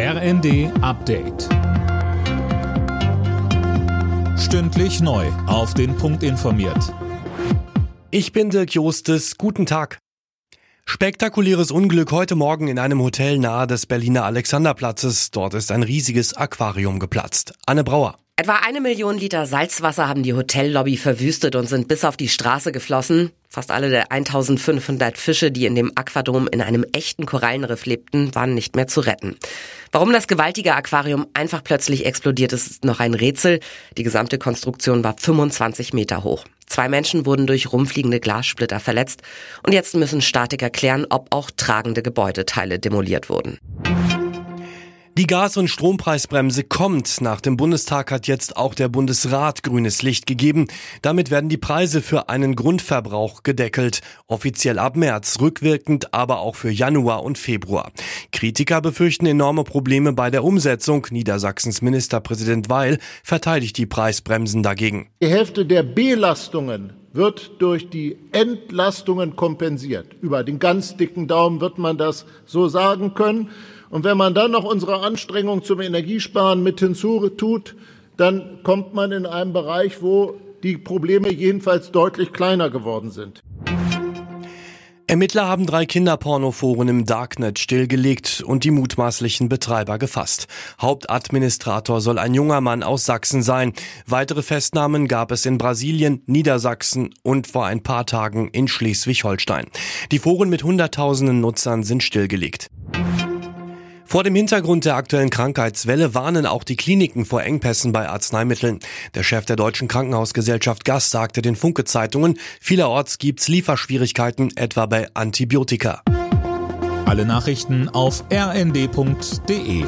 RND Update. Stündlich neu. Auf den Punkt informiert. Ich bin Dirk Jostes. Guten Tag. Spektakuläres Unglück heute Morgen in einem Hotel nahe des Berliner Alexanderplatzes. Dort ist ein riesiges Aquarium geplatzt. Anne Brauer. Etwa eine Million Liter Salzwasser haben die Hotellobby verwüstet und sind bis auf die Straße geflossen. Fast alle der 1500 Fische, die in dem Aquadom in einem echten Korallenriff lebten, waren nicht mehr zu retten. Warum das gewaltige Aquarium einfach plötzlich explodiert ist, ist noch ein Rätsel. Die gesamte Konstruktion war 25 Meter hoch. Zwei Menschen wurden durch rumfliegende Glassplitter verletzt und jetzt müssen Statiker klären, ob auch tragende Gebäudeteile demoliert wurden. Die Gas- und Strompreisbremse kommt. Nach dem Bundestag hat jetzt auch der Bundesrat grünes Licht gegeben. Damit werden die Preise für einen Grundverbrauch gedeckelt. Offiziell ab März, rückwirkend aber auch für Januar und Februar. Kritiker befürchten enorme Probleme bei der Umsetzung. Niedersachsens Ministerpräsident Weil verteidigt die Preisbremsen dagegen. Die Hälfte der Belastungen wird durch die Entlastungen kompensiert. Über den ganz dicken Daumen wird man das so sagen können. Und wenn man dann noch unsere Anstrengung zum Energiesparen mit hinzutut, dann kommt man in einen Bereich, wo die Probleme jedenfalls deutlich kleiner geworden sind. Ermittler haben drei Kinderpornoforen im Darknet stillgelegt und die mutmaßlichen Betreiber gefasst. Hauptadministrator soll ein junger Mann aus Sachsen sein. Weitere Festnahmen gab es in Brasilien, Niedersachsen und vor ein paar Tagen in Schleswig-Holstein. Die Foren mit Hunderttausenden Nutzern sind stillgelegt. Vor dem Hintergrund der aktuellen Krankheitswelle warnen auch die Kliniken vor Engpässen bei Arzneimitteln. Der Chef der Deutschen Krankenhausgesellschaft Gast sagte den Funke-Zeitungen, vielerorts gibt's Lieferschwierigkeiten, etwa bei Antibiotika. Alle Nachrichten auf rnd.de